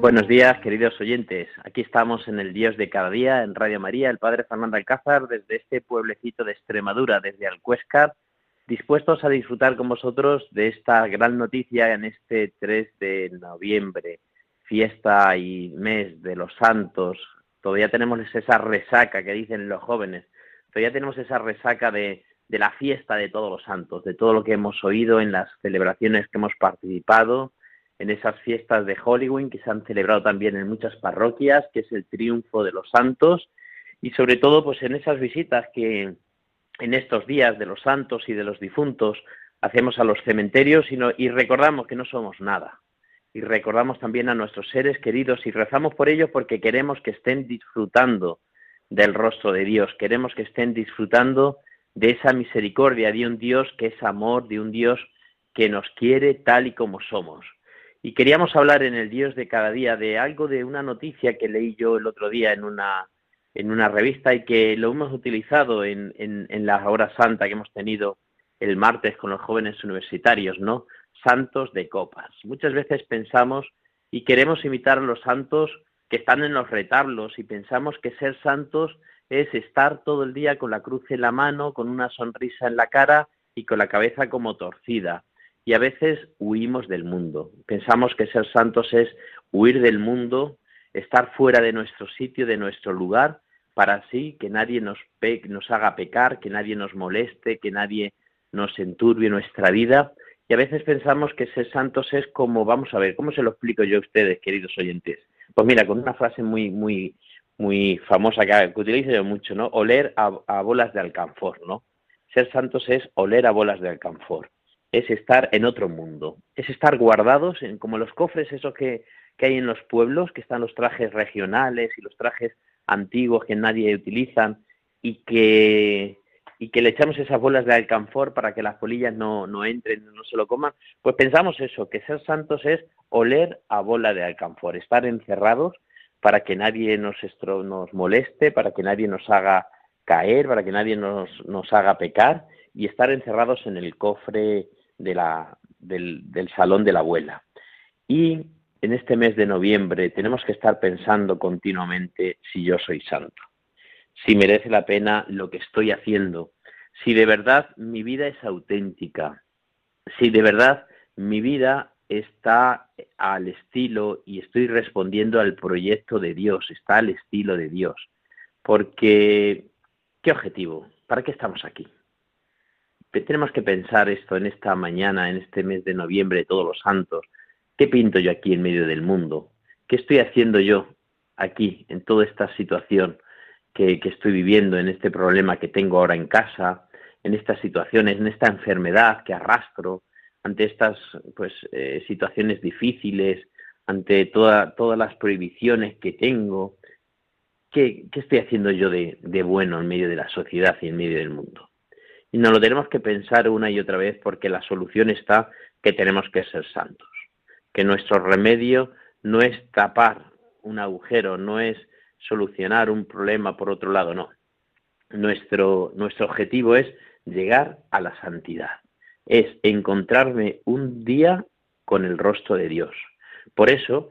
Buenos días, queridos oyentes. Aquí estamos en el Dios de cada día, en Radio María, el Padre Fernando Alcázar, desde este pueblecito de Extremadura, desde Alcuéscar, dispuestos a disfrutar con vosotros de esta gran noticia en este 3 de noviembre, fiesta y mes de los santos. Todavía tenemos esa resaca que dicen los jóvenes, todavía tenemos esa resaca de, de la fiesta de todos los santos, de todo lo que hemos oído en las celebraciones que hemos participado en esas fiestas de Halloween que se han celebrado también en muchas parroquias, que es el triunfo de los santos, y sobre todo pues en esas visitas que en estos días de los santos y de los difuntos hacemos a los cementerios y, y recordamos que no somos nada. Y recordamos también a nuestros seres queridos y rezamos por ellos porque queremos que estén disfrutando del rostro de Dios, queremos que estén disfrutando de esa misericordia de un Dios que es amor, de un Dios que nos quiere tal y como somos. Y queríamos hablar en el Dios de cada día de algo de una noticia que leí yo el otro día en una, en una revista y que lo hemos utilizado en, en, en la hora santa que hemos tenido el martes con los jóvenes universitarios, ¿no? Santos de copas. Muchas veces pensamos y queremos imitar a los santos que están en los retablos y pensamos que ser santos es estar todo el día con la cruz en la mano, con una sonrisa en la cara y con la cabeza como torcida y a veces huimos del mundo. Pensamos que ser santos es huir del mundo, estar fuera de nuestro sitio, de nuestro lugar, para así que nadie nos, nos haga pecar, que nadie nos moleste, que nadie nos enturbie nuestra vida. Y a veces pensamos que ser santos es como, vamos a ver, ¿cómo se lo explico yo a ustedes, queridos oyentes? Pues mira, con una frase muy, muy, muy famosa que, que utilizo yo mucho, ¿no? Oler a, a bolas de alcanfor, ¿no? Ser santos es oler a bolas de alcanfor es estar en otro mundo, es estar guardados en como los cofres esos que, que hay en los pueblos, que están los trajes regionales y los trajes antiguos que nadie utiliza y que y que le echamos esas bolas de alcanfor para que las polillas no, no entren, no se lo coman, pues pensamos eso, que ser santos es oler a bola de alcanfor, estar encerrados para que nadie nos, nos moleste, para que nadie nos haga caer, para que nadie nos, nos haga pecar y estar encerrados en el cofre de la, del, del salón de la abuela. Y en este mes de noviembre tenemos que estar pensando continuamente si yo soy santo, si merece la pena lo que estoy haciendo, si de verdad mi vida es auténtica, si de verdad mi vida está al estilo y estoy respondiendo al proyecto de Dios, está al estilo de Dios. Porque, ¿qué objetivo? ¿Para qué estamos aquí? Tenemos que pensar esto en esta mañana, en este mes de noviembre de todos los santos. ¿Qué pinto yo aquí en medio del mundo? ¿Qué estoy haciendo yo aquí, en toda esta situación que, estoy viviendo, en este problema que tengo ahora en casa, en estas situaciones, en esta enfermedad que arrastro, ante estas pues, eh, situaciones difíciles, ante toda, todas las prohibiciones que tengo? ¿Qué, estoy haciendo yo de bueno en medio de la sociedad y en medio del mundo? Y nos lo tenemos que pensar una y otra vez porque la solución está que tenemos que ser santos, que nuestro remedio no es tapar un agujero, no es solucionar un problema por otro lado, no. Nuestro, nuestro objetivo es llegar a la santidad, es encontrarme un día con el rostro de Dios. Por eso,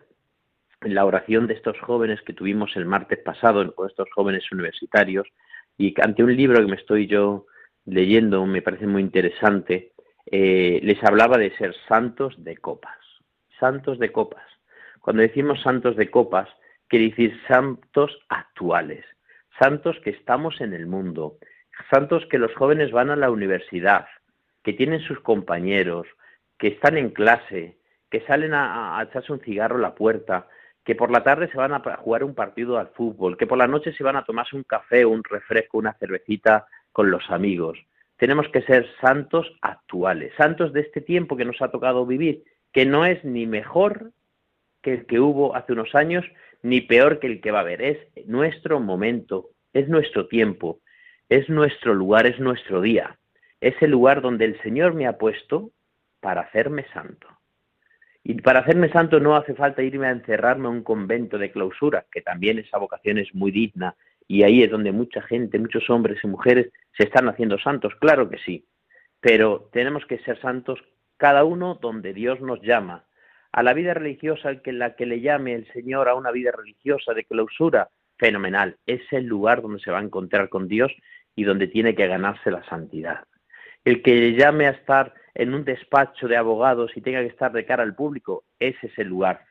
en la oración de estos jóvenes que tuvimos el martes pasado, con estos jóvenes universitarios, y ante un libro que me estoy yo leyendo, me parece muy interesante, eh, les hablaba de ser santos de copas. Santos de copas. Cuando decimos santos de copas, quiere decir santos actuales, santos que estamos en el mundo, santos que los jóvenes van a la universidad, que tienen sus compañeros, que están en clase, que salen a, a echarse un cigarro a la puerta, que por la tarde se van a jugar un partido al fútbol, que por la noche se van a tomarse un café, un refresco, una cervecita con los amigos. Tenemos que ser santos actuales, santos de este tiempo que nos ha tocado vivir, que no es ni mejor que el que hubo hace unos años, ni peor que el que va a haber. Es nuestro momento, es nuestro tiempo, es nuestro lugar, es nuestro día. Es el lugar donde el Señor me ha puesto para hacerme santo. Y para hacerme santo no hace falta irme a encerrarme a un convento de clausura, que también esa vocación es muy digna, y ahí es donde mucha gente, muchos hombres y mujeres se están haciendo santos, claro que sí, pero tenemos que ser santos cada uno donde Dios nos llama. A la vida religiosa, el que la que le llame el Señor a una vida religiosa de clausura, fenomenal, es el lugar donde se va a encontrar con Dios y donde tiene que ganarse la santidad. El que le llame a estar en un despacho de abogados y tenga que estar de cara al público, ese es el lugar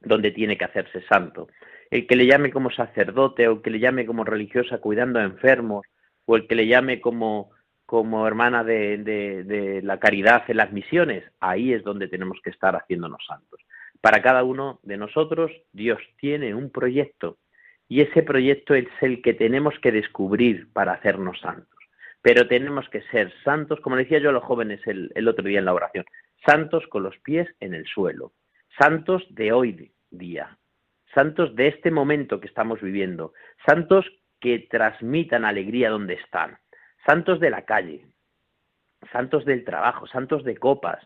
donde tiene que hacerse santo. El que le llame como sacerdote o el que le llame como religiosa cuidando a enfermos o el que le llame como, como hermana de, de la caridad en las misiones, ahí es donde tenemos que estar haciéndonos santos. Para cada uno de nosotros, Dios tiene un proyecto y ese proyecto es el que tenemos que descubrir para hacernos santos pero tenemos que ser santos, como decía yo a los jóvenes el, otro día en la oración, santos con los pies en el suelo, santos de hoy día, santos de este momento que estamos viviendo, santos que transmitan alegría donde están, santos de la calle, santos del trabajo, santos de copas,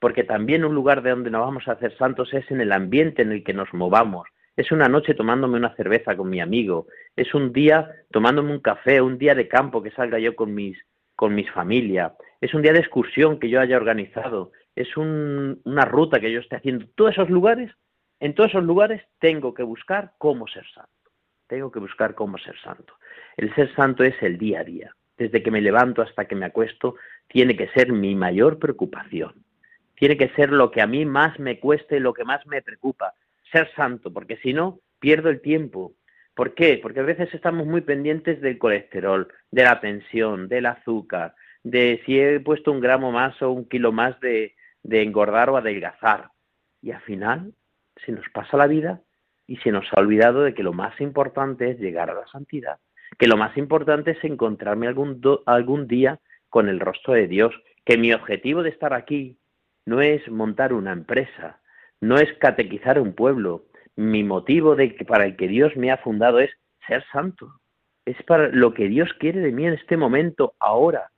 porque también un lugar de donde nos vamos a hacer santos es en el ambiente en el que nos movamos, es una noche tomándome una cerveza con mi amigo, es un día tomándome un café, un día de campo que salga yo con mis con mis familia, es un día de excursión que yo haya organizado, es una ruta que yo esté haciendo. Todos esos lugares, en todos esos lugares tengo que buscar cómo ser santo. Tengo que buscar cómo ser santo. El ser santo es el día a día. Desde que me levanto hasta que me acuesto, tiene que ser mi mayor preocupación. Tiene que ser lo que a mí más me cueste, lo que más me preocupa ser santo, porque si no, pierdo el tiempo. ¿Por qué? Porque a veces estamos muy pendientes del colesterol, de la tensión, del azúcar, de si he puesto un gramo más o un kilo más de, de engordar o adelgazar. Y al final se nos pasa la vida y se nos ha olvidado de que lo más importante es llegar a la santidad, que lo más importante es encontrarme algún, algún día con el rostro de Dios, que mi objetivo de estar aquí no es montar una empresa, no es catequizar un pueblo. Mi motivo de para el que Dios me ha fundado es ser santo. Es para lo que Dios quiere de mí en este momento, ahora.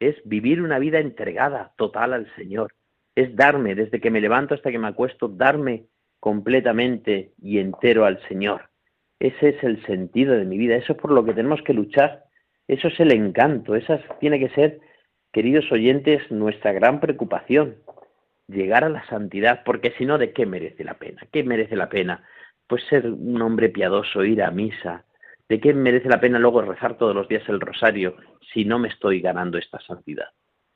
Es vivir una vida entregada total al Señor. Es darme, desde que me levanto hasta que me acuesto, darme completamente y entero al Señor. Ese es el sentido de mi vida. Eso es por lo que tenemos que luchar. Eso es el encanto. Esa tiene que ser, queridos oyentes, nuestra gran preocupación llegar a la santidad, porque si no, ¿de qué merece la pena? ¿Qué merece la pena? Pues ser un hombre piadoso, ir a misa. ¿De qué merece la pena luego rezar todos los días el rosario si no me estoy ganando esta santidad?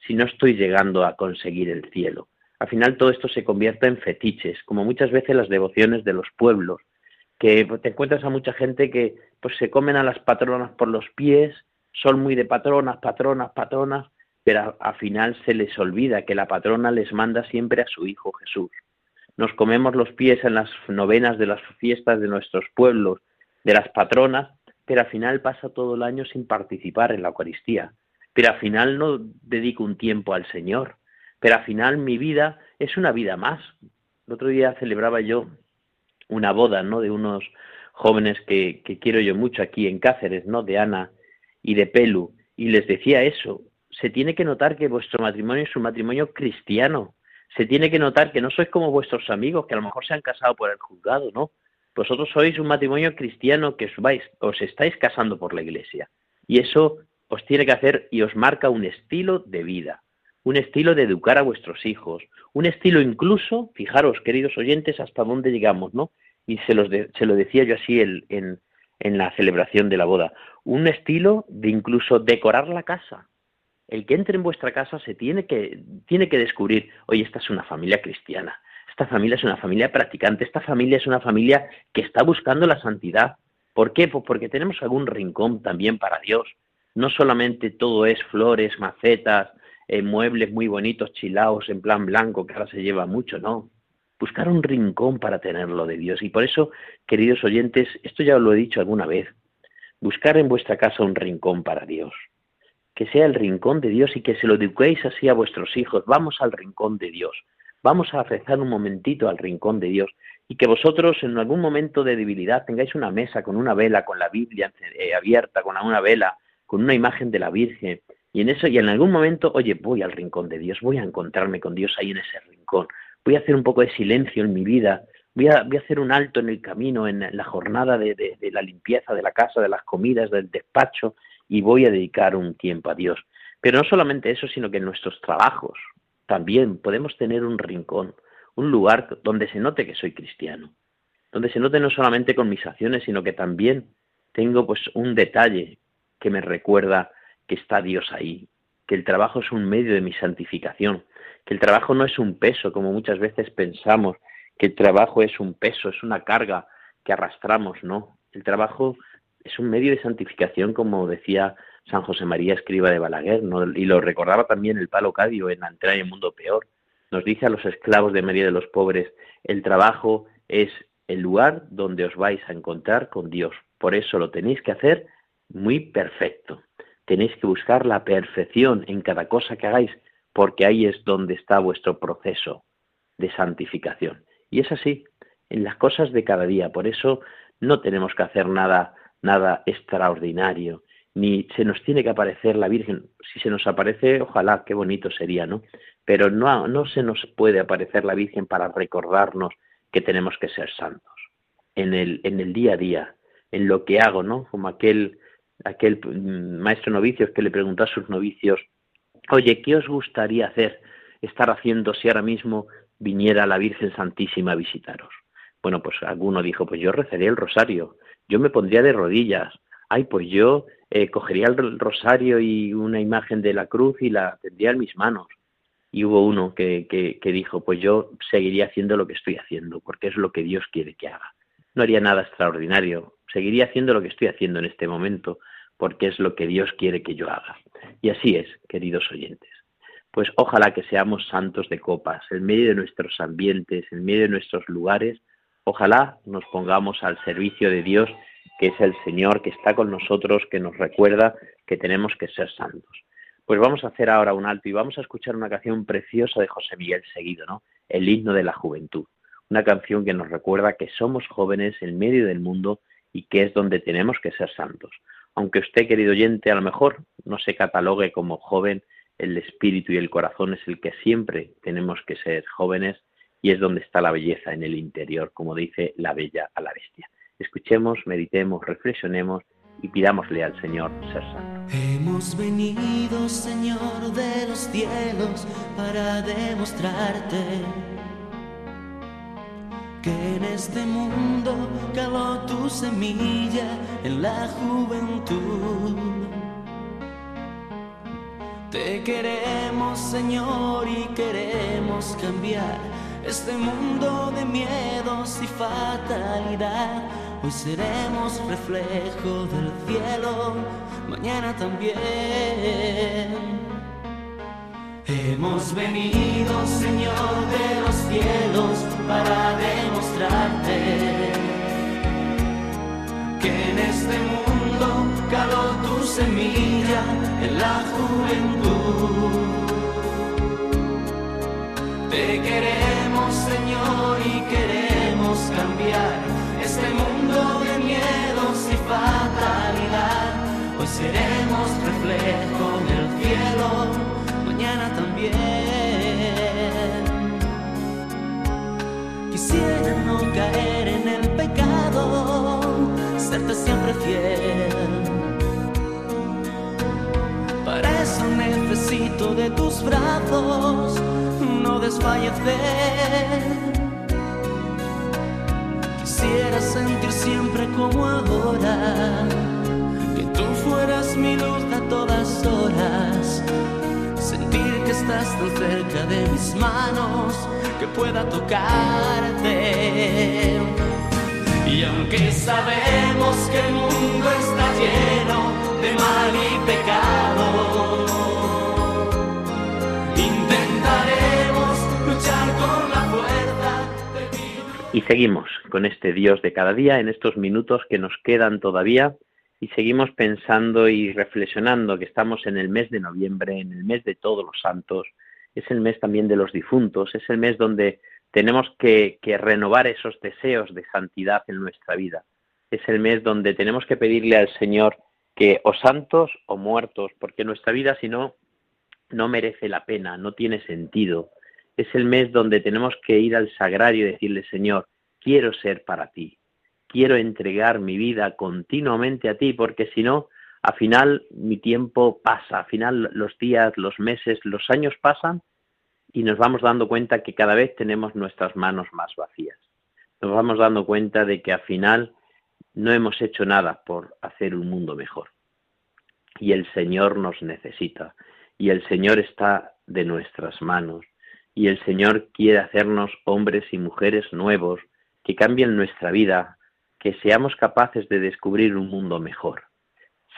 Si no estoy llegando a conseguir el cielo. Al final todo esto se convierte en fetiches, como muchas veces las devociones de los pueblos, que te encuentras a mucha gente que pues se comen a las patronas por los pies, son muy de patronas, patronas, patronas, pero al final se les olvida que la patrona les manda siempre a su Hijo Jesús. Nos comemos los pies en las novenas de las fiestas de nuestros pueblos, de las patronas, pero al final pasa todo el año sin participar en la Eucaristía. Pero al final no dedico un tiempo al Señor. Pero al final mi vida es una vida más. El otro día celebraba yo una boda, ¿no? De unos jóvenes que, que quiero yo mucho aquí en Cáceres, ¿no? De Ana y de Pelu. Y les decía eso, se tiene que notar que vuestro matrimonio es un matrimonio cristiano. Se tiene que notar que no sois como vuestros amigos que a lo mejor se han casado por el juzgado, ¿no? Vosotros sois un matrimonio cristiano que os vais, os estáis casando por la iglesia. Y eso os tiene que hacer y os marca un estilo de vida, un estilo de educar a vuestros hijos, un estilo incluso, fijaros, queridos oyentes, hasta dónde llegamos, ¿no? Y se, los se lo decía yo así en, en la celebración de la boda, un estilo de incluso decorar la casa, el que entre en vuestra casa se tiene que, tiene que descubrir, oye, esta es una familia cristiana, esta familia es una familia practicante, esta familia es una familia que está buscando la santidad. ¿Por qué? Pues porque tenemos algún rincón también para Dios. No solamente todo es flores, macetas, eh, muebles muy bonitos, chilaos en plan blanco, que ahora se lleva mucho, no. Buscar un rincón para tenerlo de Dios. Y por eso, queridos oyentes, esto ya lo he dicho alguna vez, buscar en vuestra casa un rincón para Dios que sea el rincón de Dios y que se lo eduquéis así a vuestros hijos. Vamos al rincón de Dios. Vamos a rezar un momentito al rincón de Dios y que vosotros en algún momento de debilidad tengáis una mesa con una vela, con la Biblia eh, abierta, con una vela, con una imagen de la Virgen. Y en eso, y en algún momento, oye, voy al rincón de Dios, voy a encontrarme con Dios ahí en ese rincón, voy a hacer un poco de silencio en mi vida, voy a, voy a hacer un alto en el camino, en la jornada de, de la limpieza de la casa, de las comidas, del despacho, y voy a dedicar un tiempo a Dios. Pero no solamente eso, sino que en nuestros trabajos también podemos tener un rincón, un lugar donde se note que soy cristiano, donde se note no solamente con mis acciones, sino que también tengo pues un detalle que me recuerda que está Dios ahí, que el trabajo es un medio de mi santificación, que el trabajo no es un peso, como muchas veces pensamos, que el trabajo es un peso, es una carga que arrastramos, no. El trabajo es un medio de santificación, como decía San José María Escriba de Balaguer, y lo recordaba también el Palo Cadio en la entrada en el mundo peor. Nos dice a los esclavos de María de los pobres, el trabajo es el lugar donde os vais a encontrar con Dios. Por eso lo tenéis que hacer muy perfecto. Tenéis que buscar la perfección en cada cosa que hagáis, porque ahí es donde está vuestro proceso de santificación. Y es así, en las cosas de cada día. Por eso no tenemos que hacer nada, nada extraordinario, ni se nos tiene que aparecer la Virgen. Si se nos aparece, ojalá, qué bonito sería, ¿no? Pero no, no se nos puede aparecer la Virgen para recordarnos que tenemos que ser santos. En el, en el día a día, en lo que hago, ¿no? Como aquel, aquel mm, maestro novicio que le preguntó a sus novicios, oye, ¿qué os gustaría hacer, estar haciendo si ahora mismo viniera la Virgen Santísima a visitaros? Bueno, pues alguno dijo, pues yo rezaría el rosario, yo me pondría de rodillas, ay, pues yo eh, cogería el rosario y una imagen de la cruz y la tendría en mis manos. Y hubo uno que, que, dijo, pues yo seguiría haciendo lo que estoy haciendo, porque es lo que Dios quiere que haga. No haría nada extraordinario, seguiría haciendo lo que estoy haciendo en este momento, porque es lo que Dios quiere que yo haga. Y así es, queridos oyentes. Pues ojalá que seamos santos de copas, en medio de nuestros ambientes, en medio de nuestros lugares, ojalá nos pongamos al servicio de Dios que es el Señor que está con nosotros, que nos recuerda que tenemos que ser santos. Pues vamos a hacer ahora un alto y vamos a escuchar una canción preciosa de José Miguel Seguido, ¿no? El himno de la juventud. Una canción que nos recuerda que somos jóvenes en medio del mundo y que es donde tenemos que ser santos. Aunque usted, querido oyente, a lo mejor no se catalogue como joven, el espíritu y el corazón es el que siempre tenemos que ser jóvenes y es donde está la belleza en el interior, como dice la bella a la bestia. Escuchemos, meditemos, reflexionemos y pidámosle al Señor ser santo. Hemos venido, Señor de los cielos, para demostrarte que en este mundo caló tu semilla en la juventud. Te queremos, Señor, y queremos cambiar este mundo de miedos y fatalidad Hoy seremos reflejo del cielo, mañana también. Hemos venido, Señor de los cielos, para demostrarte que en este mundo caló tu semilla en la juventud. Te queremos, Señor, y queremos cambiar este mundo de miedos y fatalidad. Hoy seremos reflejo del cielo, también. Quisiera no caer en el pecado, serte siempre fiel. Para eso necesito de tus brazos, no desfallecer quisiera sentir siempre como ahora, que tú fueras mi luz a todas horas, que estás tan cerca de mis manos, que pueda tocarte. Y aunque sabemos que el mundo está lleno de mal y pecado, Y seguimos con este Dios de cada día en estos minutos que nos quedan todavía y seguimos pensando y reflexionando que estamos en el mes de noviembre, en el mes de todos los santos, es el mes también de los difuntos, es el mes donde tenemos que, que renovar esos deseos de santidad en nuestra vida. Es el mes donde tenemos que pedirle al Señor que o santos o muertos, porque nuestra vida si no, no merece la pena, no tiene sentido. Es el mes donde tenemos que ir al sagrario y decirle, Señor, quiero ser para ti, quiero entregar mi vida continuamente a ti, porque si no, al final mi tiempo pasa, al final los días, los meses, los años pasan y nos vamos dando cuenta que cada vez tenemos nuestras manos más vacías. Nos vamos dando cuenta de que al final no hemos hecho nada por hacer un mundo mejor. Y el Señor nos necesita. Y el Señor está de nuestras manos. Y el Señor quiere hacernos hombres y mujeres nuevos, que cambien nuestra vida, que seamos capaces de descubrir un mundo mejor.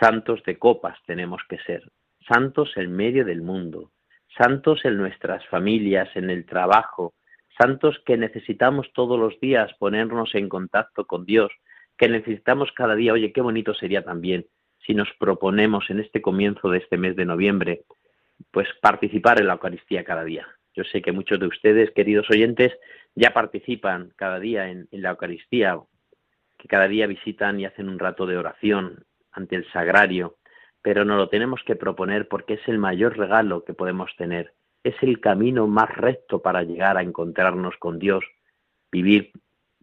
Santos de copas tenemos que ser, santos en medio del mundo, santos en nuestras familias, en el trabajo, santos que necesitamos todos los días ponernos en contacto con Dios, que necesitamos cada día, oye, qué bonito sería también si nos proponemos en este comienzo de este mes de noviembre, pues participar en la Eucaristía cada día. Yo sé que muchos de ustedes, queridos oyentes, ya participan cada día en, en la Eucaristía, que cada día visitan y hacen un rato de oración ante el sagrario, pero no lo tenemos que proponer porque es el mayor regalo que podemos tener. Es el camino más recto para llegar a encontrarnos con Dios, vivir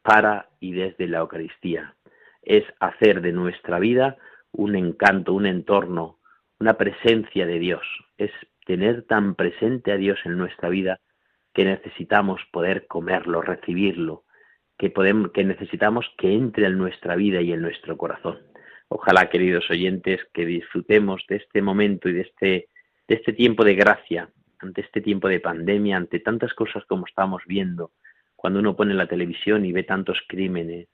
para y desde la Eucaristía es hacer de nuestra vida un encanto, un entorno, una presencia de Dios. Es tener tan presente a Dios en nuestra vida que necesitamos poder comerlo, recibirlo, que, necesitamos que entre en nuestra vida y en nuestro corazón. Ojalá, queridos oyentes, que disfrutemos de este momento y de este, de este tiempo de gracia, ante este tiempo de pandemia, ante tantas cosas como estamos viendo, cuando uno pone la televisión y ve tantos crímenes,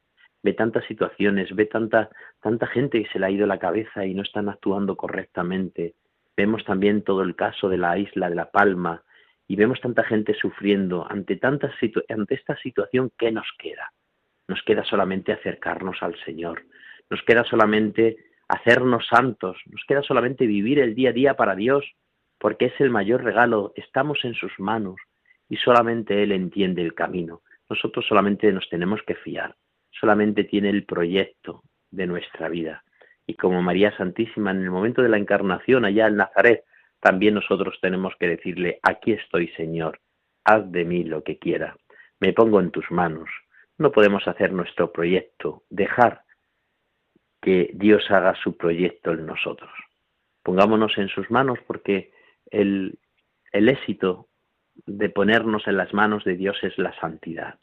ve tantas situaciones, ve tanta, tanta gente que se le ha ido la cabeza y no están actuando correctamente. Vemos también todo el caso de la isla de La Palma y vemos tanta gente sufriendo ante, tanta ante esta situación, ¿qué nos queda? Nos queda solamente acercarnos al Señor, nos queda solamente hacernos santos, nos queda solamente vivir el día a día para Dios, porque es el mayor regalo, estamos en sus manos y solamente Él entiende el camino. Nosotros solamente nos tenemos que fiar solamente tiene el proyecto de nuestra vida. Y como María Santísima en el momento de la encarnación allá en Nazaret, también nosotros tenemos que decirle, aquí estoy Señor, haz de mí lo que quiera, me pongo en tus manos. No podemos hacer nuestro proyecto, dejar que Dios haga su proyecto en nosotros. Pongámonos en sus manos porque el, el éxito de ponernos en las manos de Dios es la santidad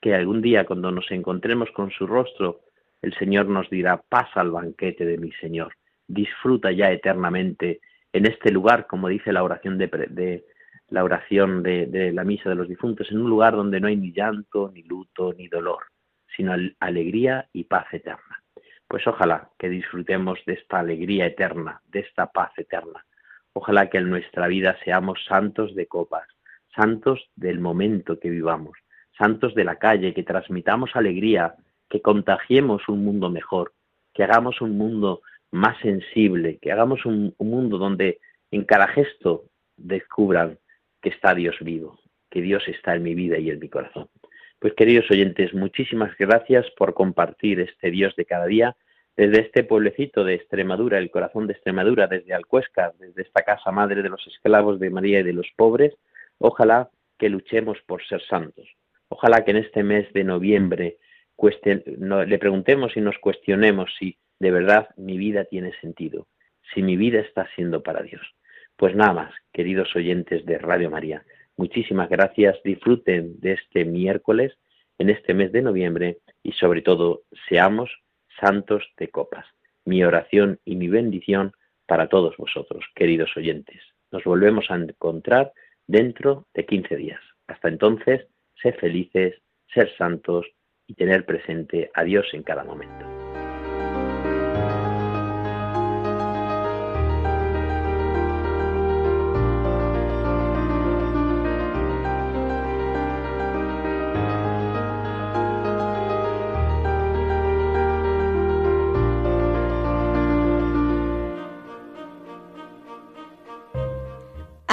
que algún día cuando nos encontremos con su rostro, el Señor nos dirá, pasa al banquete de mi Señor, disfruta ya eternamente en este lugar, como dice la oración de, la oración de, la misa de los difuntos, en un lugar donde no hay ni llanto, ni luto, ni dolor, sino alegría y paz eterna. Pues ojalá que disfrutemos de esta alegría eterna, de esta paz eterna. Ojalá que en nuestra vida seamos santos de copas, santos del momento que vivamos, santos de la calle, que transmitamos alegría, que contagiemos un mundo mejor, que hagamos un mundo más sensible, que hagamos un, mundo donde en cada gesto descubran que está Dios vivo, que Dios está en mi vida y en mi corazón. Pues queridos oyentes, muchísimas gracias por compartir este Dios de cada día desde este pueblecito de Extremadura, el corazón de Extremadura, desde Alcuesca, desde esta casa madre de los esclavos de María y de los pobres. Ojalá que luchemos por ser santos. Ojalá que en este mes de noviembre le preguntemos y nos cuestionemos si de verdad mi vida tiene sentido, si mi vida está siendo para Dios. Pues nada más, queridos oyentes de Radio María, muchísimas gracias, disfruten de este miércoles, en este mes de noviembre y sobre todo seamos santos de copas. Mi oración y mi bendición para todos vosotros, queridos oyentes. Nos volvemos a encontrar dentro de 15 días. Hasta entonces, ser felices, ser santos y tener presente a Dios en cada momento.